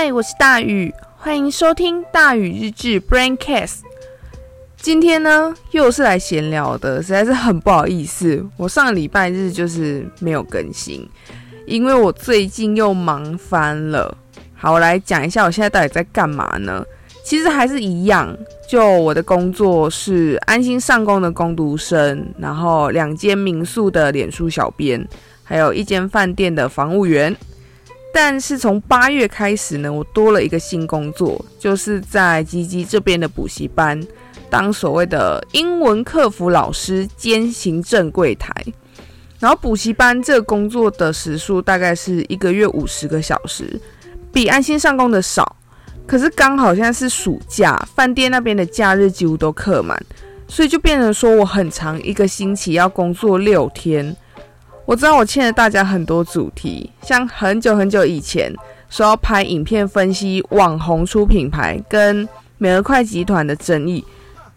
嗨，我是大宇，欢迎收听大宇日志 Braincast。今天呢，又是来闲聊的，实在是很不好意思，我上礼拜日就是没有更新，因为我最近又忙翻了。好，我来讲一下我现在到底在干嘛呢？其实还是一样，就我的工作是安心上工的工读生，然后两间民宿的脸书小编，还有一间饭店的房务员。但是从八月开始呢，我多了一个新工作，就是在吉吉这边的补习班当所谓的英文客服老师兼行政柜台。然后补习班这个工作的时数大概是一个月五十个小时，比安心上工的少。可是刚好现在是暑假，饭店那边的假日几乎都客满，所以就变成说我很长一个星期要工作六天。我知道我欠了大家很多主题，像很久很久以前说要拍影片分析网红出品牌跟美乐快集团的争议，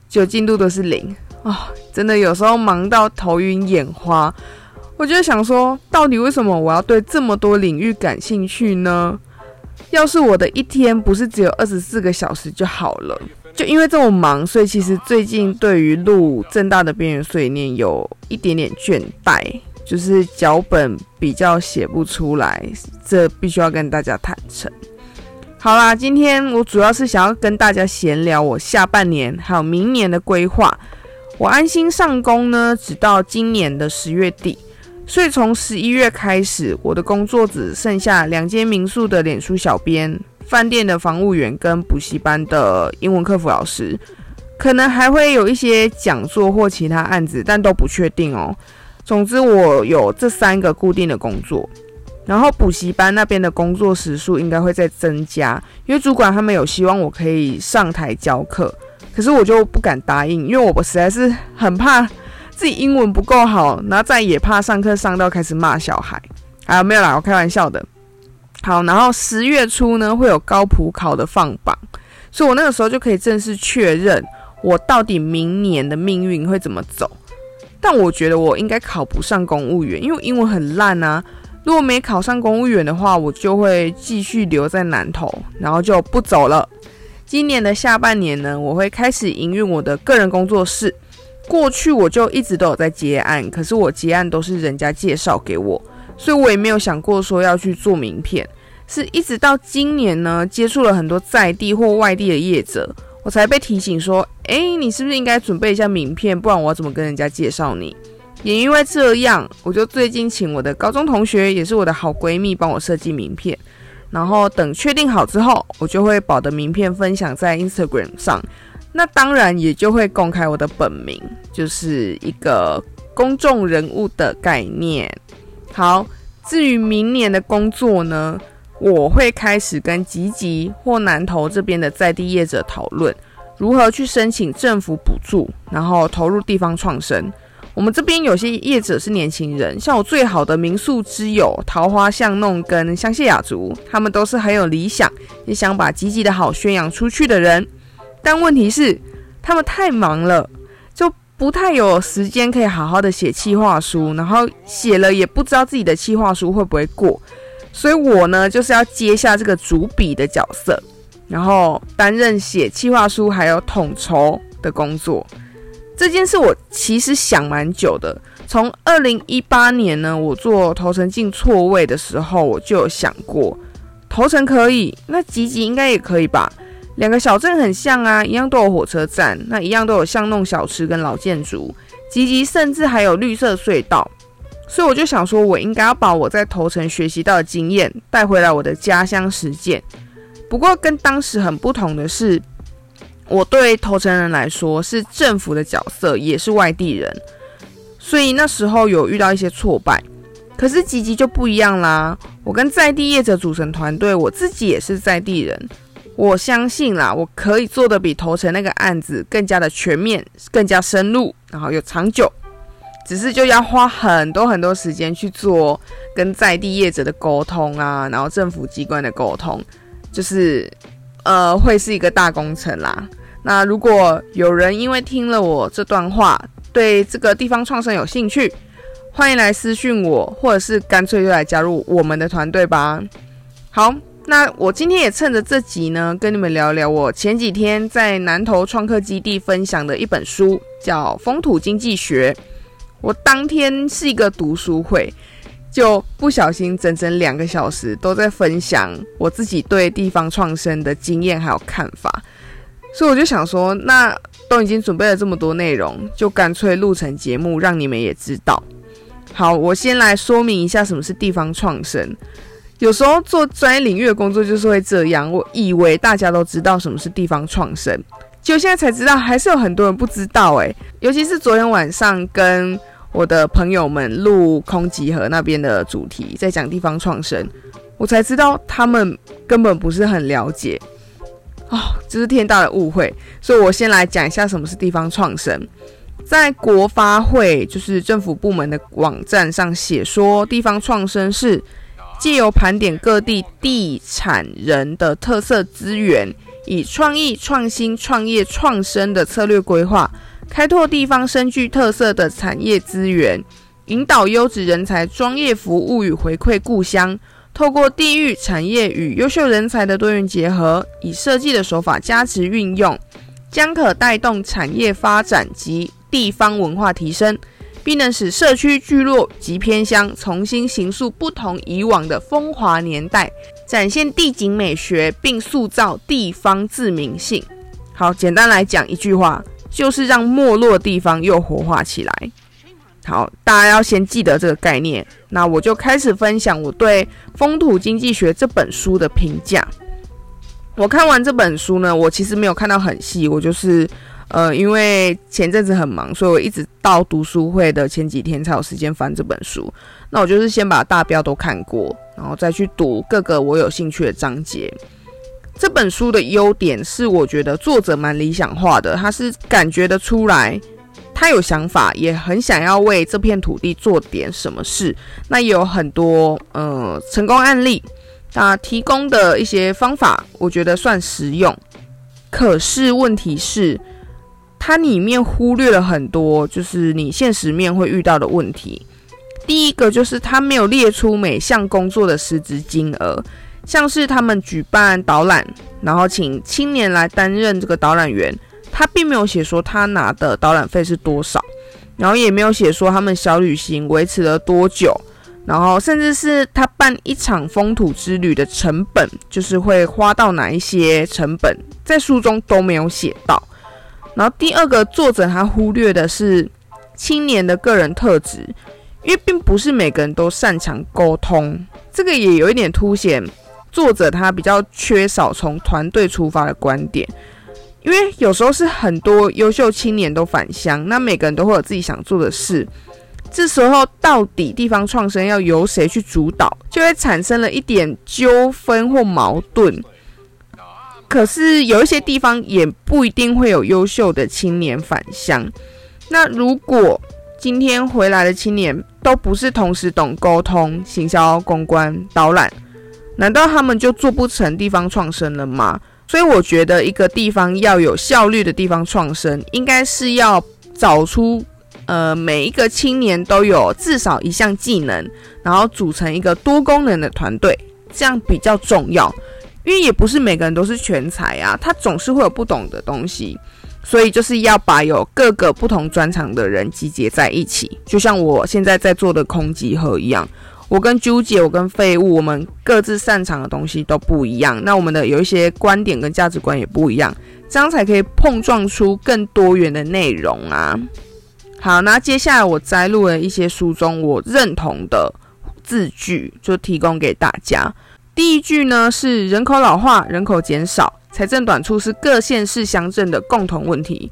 就进度都是零啊、哦！真的有时候忙到头晕眼花，我就想说，到底为什么我要对这么多领域感兴趣呢？要是我的一天不是只有二十四个小时就好了。就因为这么忙，所以其实最近对于录正大的边缘碎念有一点点倦怠。就是脚本比较写不出来，这必须要跟大家坦诚。好啦，今天我主要是想要跟大家闲聊我下半年还有明年的规划。我安心上工呢，直到今年的十月底，所以从十一月开始，我的工作只剩下两间民宿的脸书小编、饭店的房务员跟补习班的英文客服老师，可能还会有一些讲座或其他案子，但都不确定哦。总之，我有这三个固定的工作，然后补习班那边的工作时数应该会再增加，因为主管他们有希望我可以上台教课，可是我就不敢答应，因为我实在是很怕自己英文不够好，然后再也怕上课上到开始骂小孩。啊没有啦？我开玩笑的。好，然后十月初呢会有高普考的放榜，所以我那个时候就可以正式确认我到底明年的命运会怎么走。但我觉得我应该考不上公务员，因为英文很烂啊。如果没考上公务员的话，我就会继续留在南投，然后就不走了。今年的下半年呢，我会开始营运我的个人工作室。过去我就一直都有在接案，可是我接案都是人家介绍给我，所以我也没有想过说要去做名片。是一直到今年呢，接触了很多在地或外地的业者。我才被提醒说，哎，你是不是应该准备一下名片？不然我要怎么跟人家介绍你？也因为这样，我就最近请我的高中同学，也是我的好闺蜜，帮我设计名片。然后等确定好之后，我就会把我的名片分享在 Instagram 上。那当然也就会公开我的本名，就是一个公众人物的概念。好，至于明年的工作呢？我会开始跟吉吉或南投这边的在地业者讨论，如何去申请政府补助，然后投入地方创生。我们这边有些业者是年轻人，像我最好的民宿之友桃花巷弄跟香榭雅族，他们都是很有理想，也想把吉吉的好宣扬出去的人。但问题是，他们太忙了，就不太有时间可以好好的写企划书，然后写了也不知道自己的企划书会不会过。所以我呢，就是要接下这个主笔的角色，然后担任写企划书还有统筹的工作。这件事我其实想蛮久的，从二零一八年呢，我做头城进错位的时候，我就有想过，头城可以，那吉吉应该也可以吧？两个小镇很像啊，一样都有火车站，那一样都有巷弄小吃跟老建筑，吉吉甚至还有绿色隧道。所以我就想说，我应该要把我在头城学习到的经验带回来我的家乡实践。不过跟当时很不同的是，我对头城人来说是政府的角色，也是外地人，所以那时候有遇到一些挫败。可是吉吉就不一样啦，我跟在地业者组成团队，我自己也是在地人，我相信啦，我可以做的比头城那个案子更加的全面、更加深入，然后又长久。只是就要花很多很多时间去做跟在地业者的沟通啊，然后政府机关的沟通，就是呃会是一个大工程啦。那如果有人因为听了我这段话，对这个地方创生有兴趣，欢迎来私讯我，或者是干脆就来加入我们的团队吧。好，那我今天也趁着这集呢，跟你们聊聊我前几天在南投创客基地分享的一本书，叫《风土经济学》。我当天是一个读书会，就不小心整整两个小时都在分享我自己对地方创生的经验还有看法，所以我就想说，那都已经准备了这么多内容，就干脆录成节目，让你们也知道。好，我先来说明一下什么是地方创生。有时候做专业领域的工作就是会这样，我以为大家都知道什么是地方创生，就现在才知道，还是有很多人不知道诶，尤其是昨天晚上跟我的朋友们录空集合那边的主题，在讲地方创生，我才知道他们根本不是很了解哦，这是天大的误会。所以我先来讲一下什么是地方创生。在国发会，就是政府部门的网站上写说，地方创生是。借由盘点各地地产人的特色资源，以创意、创新、创业、创生的策略规划，开拓地方深具特色的产业资源，引导优质人才专业服务与回馈故乡。透过地域产业与优秀人才的多元结合，以设计的手法加持运用，将可带动产业发展及地方文化提升。并能使社区聚落及偏乡重新形塑不同以往的风华年代，展现地景美学，并塑造地方自明性。好，简单来讲一句话，就是让没落的地方又活化起来。好，大家要先记得这个概念。那我就开始分享我对《风土经济学》这本书的评价。我看完这本书呢，我其实没有看到很细，我就是。呃，因为前阵子很忙，所以我一直到读书会的前几天才有时间翻这本书。那我就是先把大标都看过，然后再去读各个我有兴趣的章节。这本书的优点是，我觉得作者蛮理想化的，他是感觉得出来，他有想法，也很想要为这片土地做点什么事。那也有很多呃成功案例，他提供的一些方法，我觉得算实用。可是问题是。它里面忽略了很多，就是你现实面会遇到的问题。第一个就是他没有列出每项工作的实质金额，像是他们举办导览，然后请青年来担任这个导览员，他并没有写说他拿的导览费是多少，然后也没有写说他们小旅行维持了多久，然后甚至是他办一场风土之旅的成本，就是会花到哪一些成本，在书中都没有写到。然后第二个作者他忽略的是青年的个人特质，因为并不是每个人都擅长沟通，这个也有一点凸显作者他比较缺少从团队出发的观点，因为有时候是很多优秀青年都返乡，那每个人都会有自己想做的事，这时候到底地方创生要由谁去主导，就会产生了一点纠纷或矛盾。可是有一些地方也不一定会有优秀的青年返乡。那如果今天回来的青年都不是同时懂沟通、行销、公关、导览，难道他们就做不成地方创生了吗？所以我觉得一个地方要有效率的地方创生，应该是要找出呃每一个青年都有至少一项技能，然后组成一个多功能的团队，这样比较重要。因为也不是每个人都是全才啊，他总是会有不懂的东西，所以就是要把有各个不同专长的人集结在一起，就像我现在在做的空集合一样，我跟纠结，我跟废物，我们各自擅长的东西都不一样，那我们的有一些观点跟价值观也不一样，这样才可以碰撞出更多元的内容啊。好，那接下来我摘录了一些书中我认同的字句，就提供给大家。第一句呢是人口老化、人口减少、财政短促是各县市乡镇的共同问题。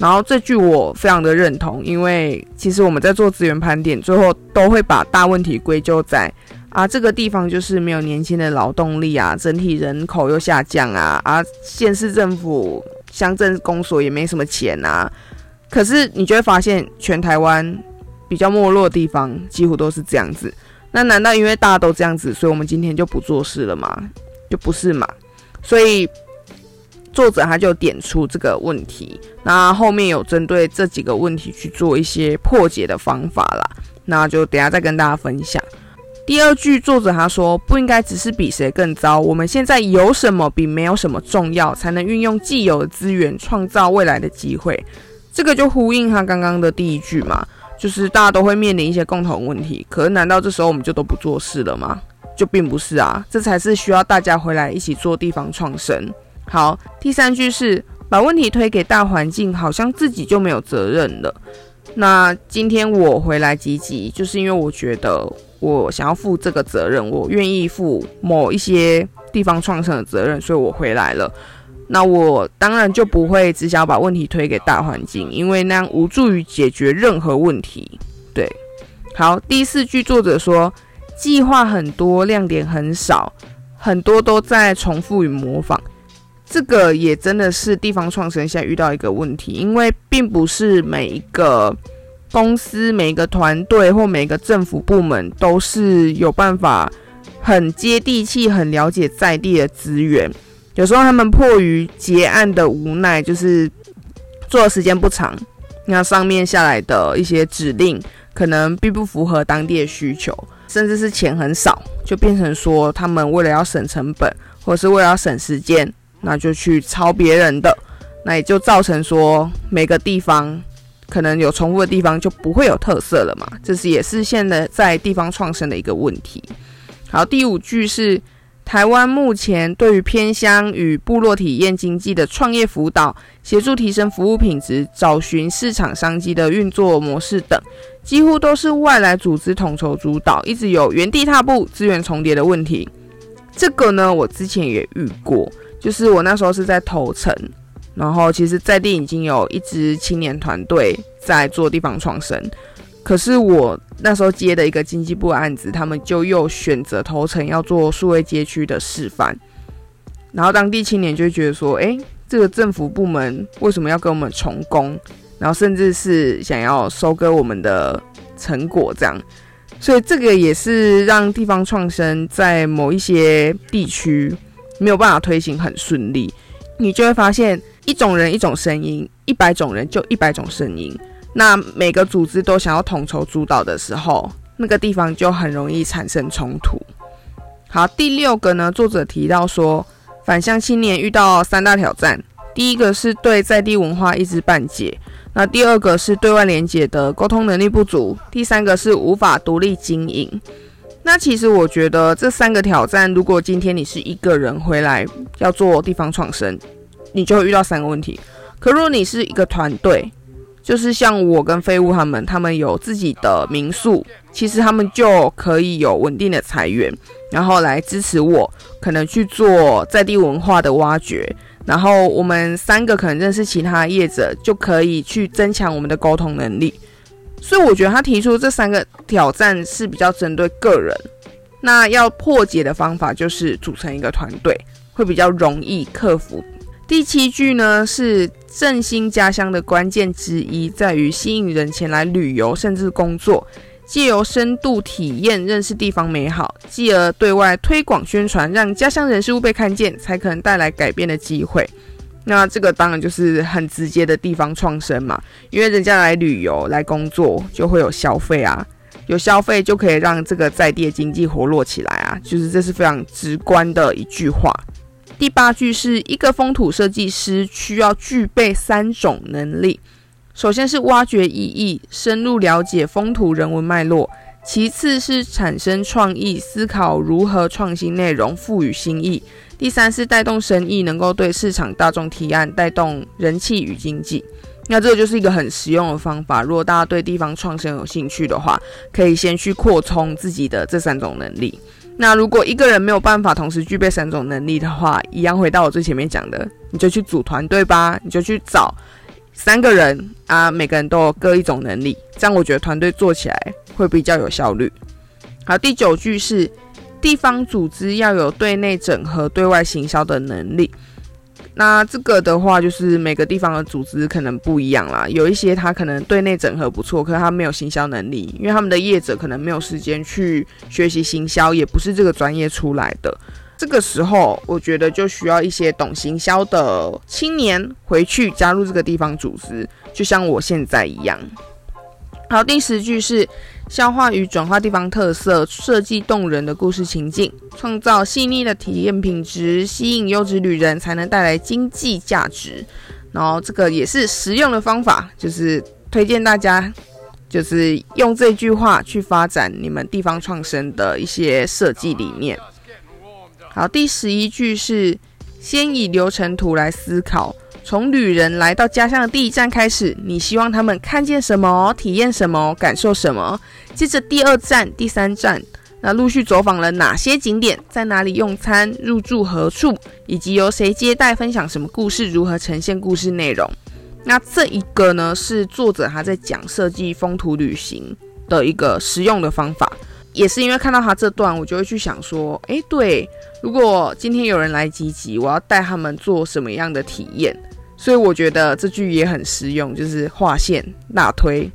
然后这句我非常的认同，因为其实我们在做资源盘点，最后都会把大问题归咎在啊这个地方就是没有年轻的劳动力啊，整体人口又下降啊，啊县市政府、乡镇公所也没什么钱啊。可是你就会发现，全台湾比较没落的地方几乎都是这样子。那难道因为大家都这样子，所以我们今天就不做事了吗？就不是嘛。所以作者他就点出这个问题，那后面有针对这几个问题去做一些破解的方法啦。那就等下再跟大家分享。第二句，作者他说不应该只是比谁更糟，我们现在有什么比没有什么重要，才能运用既有的资源创造未来的机会。这个就呼应他刚刚的第一句嘛，就是大家都会面临一些共同问题，可是难道这时候我们就都不做事了吗？就并不是啊，这才是需要大家回来一起做地方创生。好，第三句是把问题推给大环境，好像自己就没有责任了。那今天我回来积极，就是因为我觉得。我想要负这个责任，我愿意负某一些地方创生的责任，所以我回来了。那我当然就不会只想要把问题推给大环境，因为那样无助于解决任何问题。对，好，第四句作者说，计划很多，亮点很少，很多都在重复与模仿。这个也真的是地方创生现在遇到一个问题，因为并不是每一个。公司每一个团队或每一个政府部门都是有办法很接地气、很了解在地的资源。有时候他们迫于结案的无奈，就是做的时间不长，那上面下来的一些指令可能并不符合当地的需求，甚至是钱很少，就变成说他们为了要省成本，或者是为了要省时间，那就去抄别人的，那也就造成说每个地方。可能有重复的地方就不会有特色了嘛，这是也是现在在地方创生的一个问题。好，第五句是台湾目前对于偏乡与部落体验经济的创业辅导，协助提升服务品质，找寻市场商机的运作模式等，几乎都是外来组织统筹主导，一直有原地踏步、资源重叠的问题。这个呢，我之前也遇过，就是我那时候是在头城。然后，其实，在地已经有一支青年团队在做地方创生，可是我那时候接的一个经济部案子，他们就又选择头城要做数位街区的示范，然后当地青年就觉得说，哎，这个政府部门为什么要跟我们重工？然后甚至是想要收割我们的成果，这样，所以这个也是让地方创生在某一些地区没有办法推行很顺利，你就会发现。一种人一种声音，一百种人就一百种声音。那每个组织都想要统筹主导的时候，那个地方就很容易产生冲突。好，第六个呢，作者提到说，返乡青年遇到三大挑战：第一个是对在地文化一知半解；那第二个是对外连结的沟通能力不足；第三个是无法独立经营。那其实我觉得这三个挑战，如果今天你是一个人回来要做地方创生，你就会遇到三个问题。可如果你是一个团队，就是像我跟废物他们，他们有自己的民宿，其实他们就可以有稳定的财源，然后来支持我，可能去做在地文化的挖掘。然后我们三个可能认识其他业者，就可以去增强我们的沟通能力。所以我觉得他提出这三个挑战是比较针对个人。那要破解的方法就是组成一个团队，会比较容易克服。第七句呢，是振兴家乡的关键之一，在于吸引人前来旅游甚至工作，借由深度体验认识地方美好，继而对外推广宣传，让家乡人事物被看见，才可能带来改变的机会。那这个当然就是很直接的地方创生嘛，因为人家来旅游来工作就会有消费啊，有消费就可以让这个在地经济活络起来啊，就是这是非常直观的一句话。第八句是一个风土设计师需要具备三种能力，首先是挖掘意义，深入了解风土人文脉络；其次是产生创意，思考如何创新内容，赋予新意；第三是带动生意，能够对市场大众提案，带动人气与经济。那这个就是一个很实用的方法。如果大家对地方创生有兴趣的话，可以先去扩充自己的这三种能力。那如果一个人没有办法同时具备三种能力的话，一样回到我最前面讲的，你就去组团队吧，你就去找三个人啊，每个人都有各一种能力，这样我觉得团队做起来会比较有效率。好，第九句是地方组织要有对内整合、对外行销的能力。那这个的话，就是每个地方的组织可能不一样啦。有一些他可能对内整合不错，可是他没有行销能力，因为他们的业者可能没有时间去学习行销，也不是这个专业出来的。这个时候，我觉得就需要一些懂行销的青年回去加入这个地方组织，就像我现在一样。好，第十句是消化与转化地方特色，设计动人的故事情境，创造细腻的体验品质，吸引优质旅人，才能带来经济价值。然后这个也是实用的方法，就是推荐大家，就是用这句话去发展你们地方创生的一些设计理念。好，第十一句是先以流程图来思考。从旅人来到家乡的第一站开始，你希望他们看见什么、体验什么、感受什么？接着第二站、第三站，那陆续走访了哪些景点？在哪里用餐？入住何处？以及由谁接待？分享什么故事？如何呈现故事内容？那这一个呢，是作者他在讲设计风土旅行的一个实用的方法。也是因为看到他这段，我就会去想说，诶，对，如果今天有人来集集，我要带他们做什么样的体验？所以我觉得这句也很实用，就是划线大推。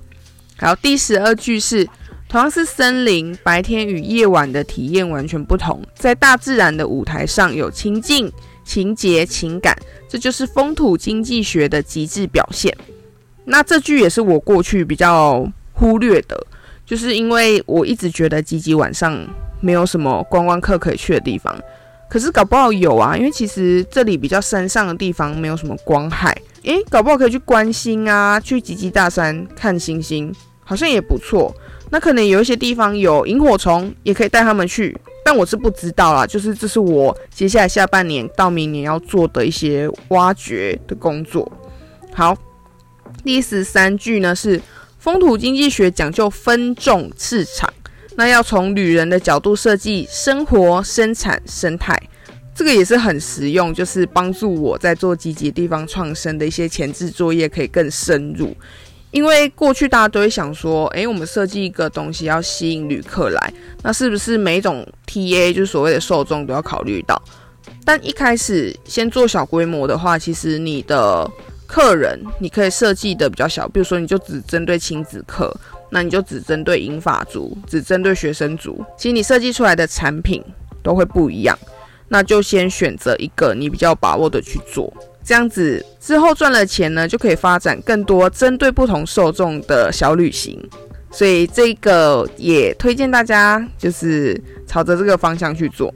好，第十二句是同样是森林，白天与夜晚的体验完全不同，在大自然的舞台上有情境、情节、情感，这就是风土经济学的极致表现。那这句也是我过去比较忽略的，就是因为我一直觉得吉吉晚上没有什么观光客可以去的地方。可是搞不好有啊，因为其实这里比较山上的地方没有什么光害，诶，搞不好可以去观星啊，去吉吉大山看星星，好像也不错。那可能有一些地方有萤火虫，也可以带他们去，但我是不知道啦。就是这是我接下来下半年到明年要做的一些挖掘的工作。好，第十三句呢是风土经济学讲究分众市场。那要从旅人的角度设计生活、生产、生态，这个也是很实用，就是帮助我在做集集地方创生的一些前置作业可以更深入。因为过去大家都会想说，诶，我们设计一个东西要吸引旅客来，那是不是每一种 TA 就是所谓的受众都要考虑到？但一开始先做小规模的话，其实你的客人你可以设计的比较小，比如说你就只针对亲子客。那你就只针对银发族，只针对学生族，其实你设计出来的产品都会不一样。那就先选择一个你比较把握的去做，这样子之后赚了钱呢，就可以发展更多针对不同受众的小旅行。所以这个也推荐大家就是朝着这个方向去做。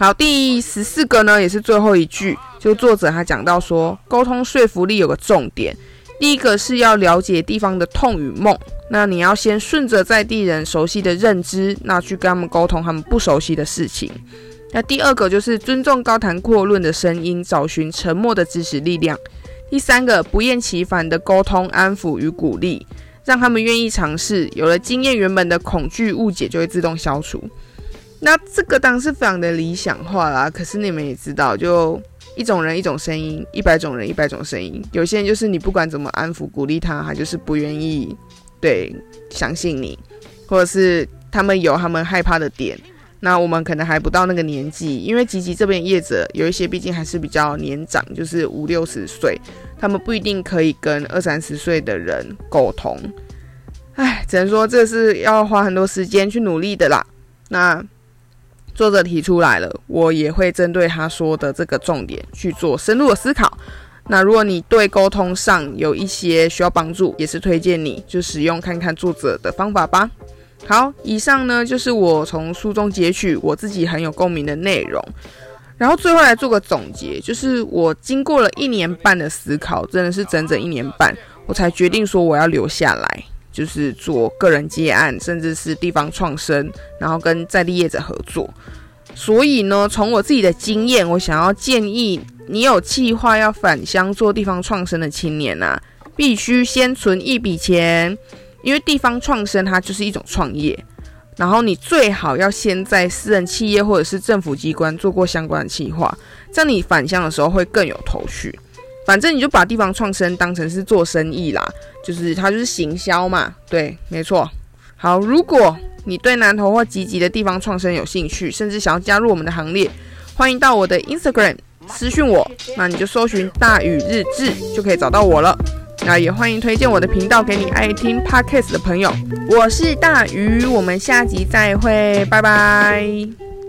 好，第十四个呢，也是最后一句，就作者他讲到说，沟通说服力有个重点。第一个是要了解地方的痛与梦，那你要先顺着在地人熟悉的认知，那去跟他们沟通他们不熟悉的事情。那第二个就是尊重高谈阔论的声音，找寻沉默的支持力量。第三个不厌其烦的沟通、安抚与鼓励，让他们愿意尝试。有了经验，原本的恐惧、误解就会自动消除。那这个当然是非常的理想化啦，可是你们也知道，就。一种人一种声音，一百种人一百种声音。有些人就是你不管怎么安抚鼓励他，他就是不愿意对相信你，或者是他们有他们害怕的点。那我们可能还不到那个年纪，因为吉吉这边业者有一些毕竟还是比较年长，就是五六十岁，他们不一定可以跟二三十岁的人沟通。唉，只能说这是要花很多时间去努力的啦。那。作者提出来了，我也会针对他说的这个重点去做深入的思考。那如果你对沟通上有一些需要帮助，也是推荐你就使用看看作者的方法吧。好，以上呢就是我从书中截取我自己很有共鸣的内容，然后最后来做个总结，就是我经过了一年半的思考，真的是整整一年半，我才决定说我要留下来。就是做个人接案，甚至是地方创生，然后跟在地业者合作。所以呢，从我自己的经验，我想要建议你有计划要返乡做地方创生的青年啊，必须先存一笔钱，因为地方创生它就是一种创业。然后你最好要先在私人企业或者是政府机关做过相关的计划，这样你返乡的时候会更有头绪。反正你就把地方创生当成是做生意啦，就是它就是行销嘛，对，没错。好，如果你对南投或集集的地方创生有兴趣，甚至想要加入我们的行列，欢迎到我的 Instagram 私讯我，那你就搜寻大禹日志就可以找到我了。那也欢迎推荐我的频道给你爱听 Podcast 的朋友。我是大鱼，我们下集再会，拜拜。